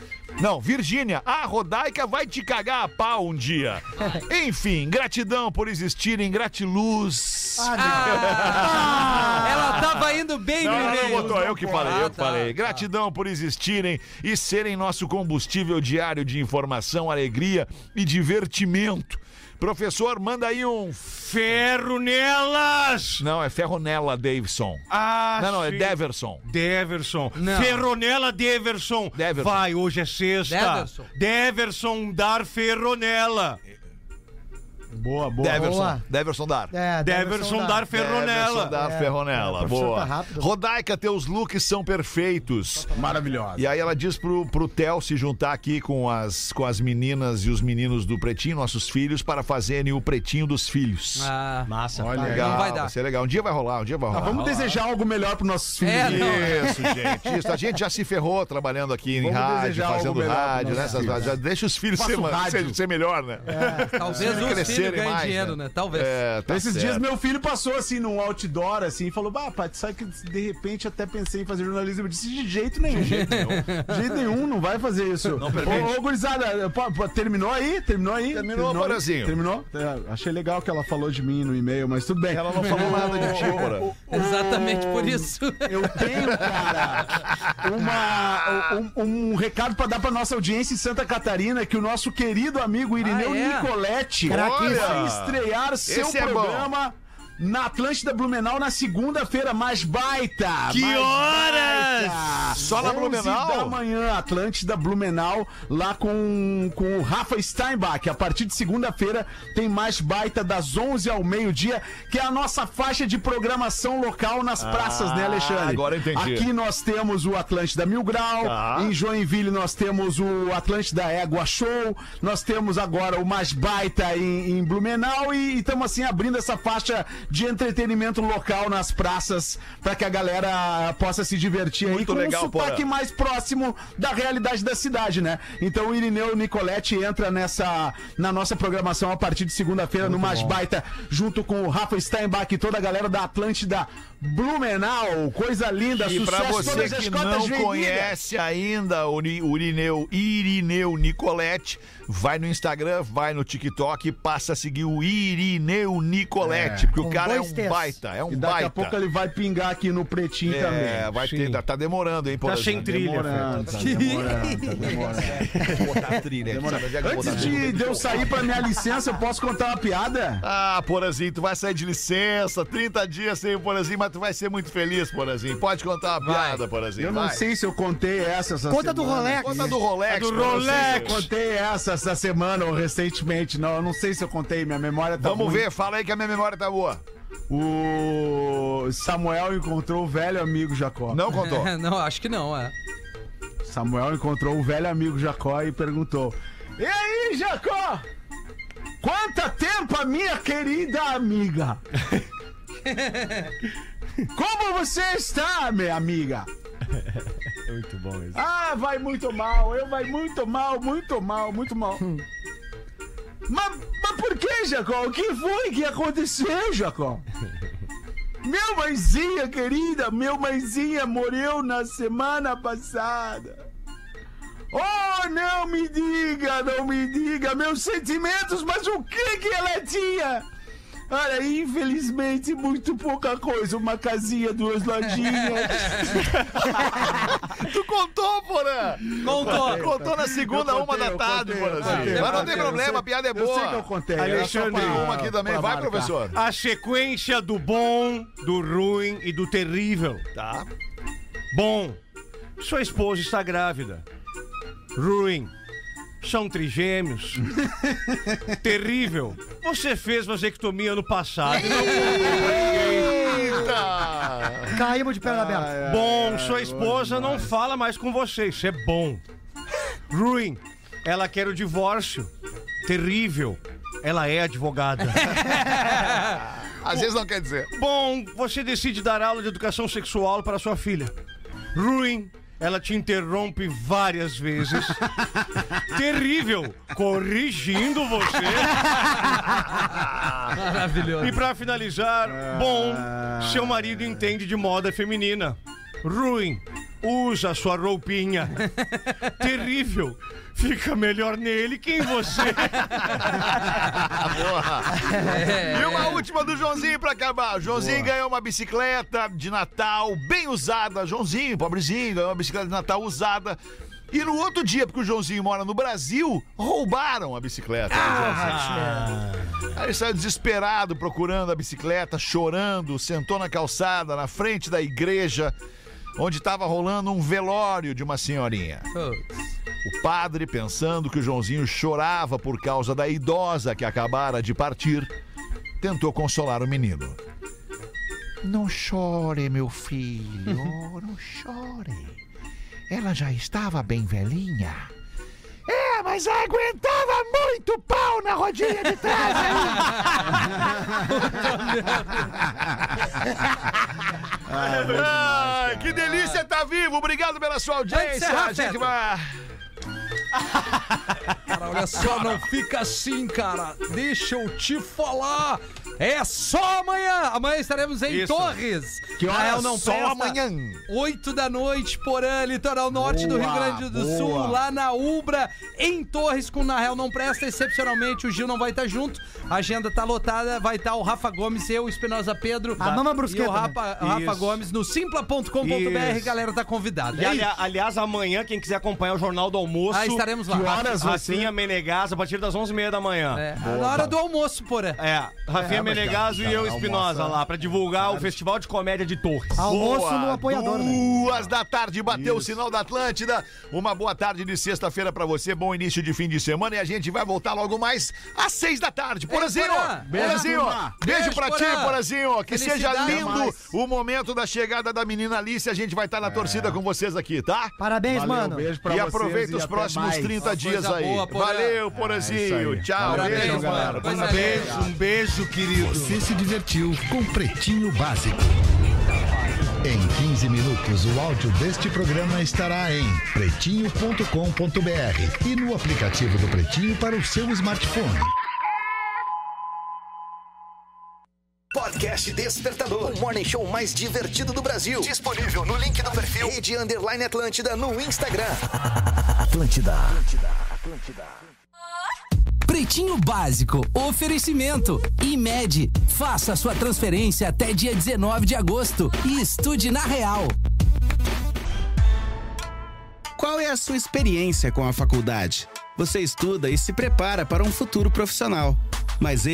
Não, Virgínia, a Rodaica vai te cagar a pau um dia. Enfim, gratidão por existirem, gratiluz. Ah, ela tava indo bem Não, no não, não, e-mail. botou, eu que falei, Ah, eu que tá, falei. tá. Gratidão por existirem e serem nosso combustível diário de informação, alegria e divertimento. Professor, manda aí um. Ferro nelas! Não, é Ferronella Davidson. Ah, Não, não, é sim. Deverson. Deverson. Não. Ferronella Deverson. Deverson. Vai, hoje é sexta. Deverson. Deverson dar Ferronella. Boa, boa. Deverson. Boa. Deverson Dar. É, Deverson dar Ferronella. Deverson Dar É, Ferronella. é, Boa. tá. Rodaica, teus looks são perfeitos. Maravilhosa. E aí ela diz pro, pro Theo se juntar aqui com as, com as meninas e os meninos do Pretinho, nossos filhos, para fazerem o Pretinho dos Filhos. Ah, Massa. Olha. Legal, não vai dar. ser legal. Um dia vai rolar, um dia vai Ah, rolar. vamos desejar algo melhor pros nossos filhos. É, né? não. Isso, gente. Isso. A gente já se ferrou trabalhando aqui em Vamos rádio, desejar algo fazendo rádio, né? nossos Essas- filhos. Já deixa os filhos ser, rádio. ser, ser melhor, né? talvez Se os crescerem ganhem mais, dinheiro, né? né? Talvez. É, tá Esses certo. dias meu filho passou assim num outdoor assim e falou: Bah, pai, sabe que de repente até pensei em fazer jornalismo. Eu disse: De jeito nenhum. De jeito nenhum, de jeito nenhum não vai fazer isso. Não Ô, ô gurizada, pô, pô, terminou aí? Terminou aí? Terminou? Porazinho. Terminou? É, achei legal que ela falou de mim no e-mail, mas tudo bem. Ela não falou nada de ti, Porã. Exatamente por isso. Eu tenho, cara, uma, um, um recado pra dar pra nossa audiência em Santa Catarina, que o nosso querido amigo Irineu Ah, é? Nicoletti Craquíssimo. Estrear seu Esse é bom. programa na Atlântida Blumenau na segunda-feira, mais baita. Que mais horas? baita. Só na 11 Blumenau? da manhã, Atlântida Blumenau, lá com, com o Rafa Steinbach. A partir de segunda-feira tem mais baita das 11 ao meio-dia, que é a nossa faixa de programação local nas praças, né, Alexandre? Ah, agora entendi. Aqui nós temos o Atlântida Mil Grau, Tá. em Joinville nós temos o Atlântida Égua Show, nós temos agora o Mais Baita em, em Blumenau e estamos assim abrindo essa faixa de entretenimento local nas praças para que a galera possa se divertir aí Muito com legal, um sotaque Porã. mais próximo da realidade da cidade, né? Então o Irineu Nicoletti entra nessa na nossa programação a partir de segunda-feira no Mais Baita junto com o Rafa Steinbach e toda a galera da Atlântida Blumenau. Coisa linda, E pra sucesso você todas as que não conhece ainda o Irineu, Irineu Nicolete, vai no Instagram, vai no TikTok passa a seguir o Irineu Nicolete, porque o cara é um T's. baita, é um E daqui baita. a pouco ele vai pingar aqui no pretinho É, também. vai Sim. ter, tá, tá demorando, hein, por Tá sem trilha, Demorando, tá demorando, tá demorando. botar trilha. é Antes trilha? de, de eu sair pra minha licença, eu posso contar uma piada? Ah, Porazinho, tu vai sair de licença, 30 dias sem o Porazinho, mas tu vai ser muito feliz, Porazinho. Pode contar uma piada, Porazinho. Eu não vai. sei se eu contei essa essa Conta do. Rolex. Conta do Rolex. do pra vocês. Rolex. Eu contei essa essa semana ou recentemente. Não, eu não sei se eu contei, minha memória tá Vamos ruim. ver, fala aí que a minha memória tá boa. O Samuel encontrou o velho amigo Jacó. Não contou. não, acho que não, é. Samuel encontrou o velho amigo Jacó e perguntou: E aí, Jacó? Quanto tempo, minha querida amiga? Como você está, minha amiga? Muito bom isso. Ah, vai muito mal, eu vai muito mal, muito mal, muito mal. Mas, mas por que, Jacó? O que foi que aconteceu, Jacó? Meu mãezinha querida, meu mãezinha morreu na semana passada. Oh, não me diga, não me diga meus sentimentos, mas o que que ela tinha? Olha, infelizmente, muito pouca coisa. Uma casinha, duas lojinhas. Tu contou, Porã! Contou. Contou na segunda, Eu uma contei, da eu tarde, contei, eu contei, Mas eu não tem contei, eu problema, a piada é Eu sei que eu boa. contei. Alexandre, Tem uma aqui também, vai, marcar. professor. A sequência do bom, do ruim e do terrível. Tá. Bom, sua esposa está grávida. Ruim, são trigêmeos. terrível, você fez vasectomia ano passado. Eita! Caímos de perna aberta. Bom, sua esposa não fala mais com você, isso é bom. Ruim, ela quer o divórcio. Terrível, ela é advogada. Às vezes não quer dizer. Bom, você decide dar aula de educação sexual para sua filha. Ruim, ela te interrompe várias vezes. Terrível, corrigindo você. Maravilhoso. E pra finalizar, bom, seu marido entende de moda feminina. Ruim, usa sua roupinha. Terrível, fica melhor nele que em você. E uma última do Joãozinho pra acabar. O Joãozinho ganhou uma bicicleta de Natal bem usada. Joãozinho, pobrezinho, ganhou uma bicicleta de Natal usada. E no outro dia, porque o Joãozinho mora no Brasil, roubaram a bicicleta. do Joãozinho. Aí ele saiu desesperado procurando a bicicleta, chorando, sentou na calçada, na frente da igreja, onde estava rolando um velório de uma senhorinha. O padre, pensando que o Joãozinho chorava por causa da idosa que acabara de partir, tentou consolar o menino. Não chore, meu filho, não chore. Ela já estava bem velhinha. É, mas aguentava muito pau na rodinha de trás Ai, que delícia tá vivo. Obrigado pela sua audiência. encerrar, A gente Feta. vai... Cara, olha só, não fica assim, cara. Deixa eu te falar. É só amanhã. Amanhã estaremos em Isso. Torres. Que hora Real não só presta. amanhã? 8 da noite, Porã, litoral norte do Rio Boa, Grande do boa. Sul, lá na Ubra, em Torres, com Na Real Não Presta. Excepcionalmente, o Gil não vai estar junto. A agenda tá lotada. Vai estar o Rafa Gomes, eu, o Espinosa Pedro. A Mama E Brusqueta, o Rafa, Rafa Isso. Gomes no simpla.com.br. Galera, tá convidada. E É ali- aliás, amanhã, quem quiser acompanhar o Jornal do Almoço. Ah, estaremos lá. Que horas. Rafinha Menegas, a partir das 11h30 da manhã. É, na hora do almoço, Porã. É, Rafinha É, Menegaso e eu Espinosa lá, pra divulgar o Festival de Comédia de Torres. Almoço Boa. no apoiador, né? Duas da tarde, bateu o sinal da Atlântida. Uma boa tarde de sexta-feira pra você, bom início de fim de semana e a gente vai voltar logo mais às seis da tarde. Porazinho. Porazinho, Beijo, pra ti. Porazinho. Que seja lindo o momento da chegada da menina Alice. A gente vai estar na torcida com vocês aqui, tá? Parabéns, mano. beijo pra e aproveita os próximos mais. 30 dias aí. Valeu, É Porazinho. Tchau, beijo, mano. Um beijo, um querido. Você se divertiu com Pretinho Básico. Em 15 minutos, o áudio deste programa estará em pretinho.com.br e no aplicativo do Pretinho para o seu smartphone. Podcast Despertador, o morning show mais divertido do Brasil. Disponível no link do perfil Rede Underline Atlântida no Instagram. Atlântida. Pretinho Básico, oferecimento. IMED, faça sua transferência até dia 19 de agosto e estude na Real. Qual é a sua experiência com a faculdade? Você estuda e se prepara para um futuro profissional, mas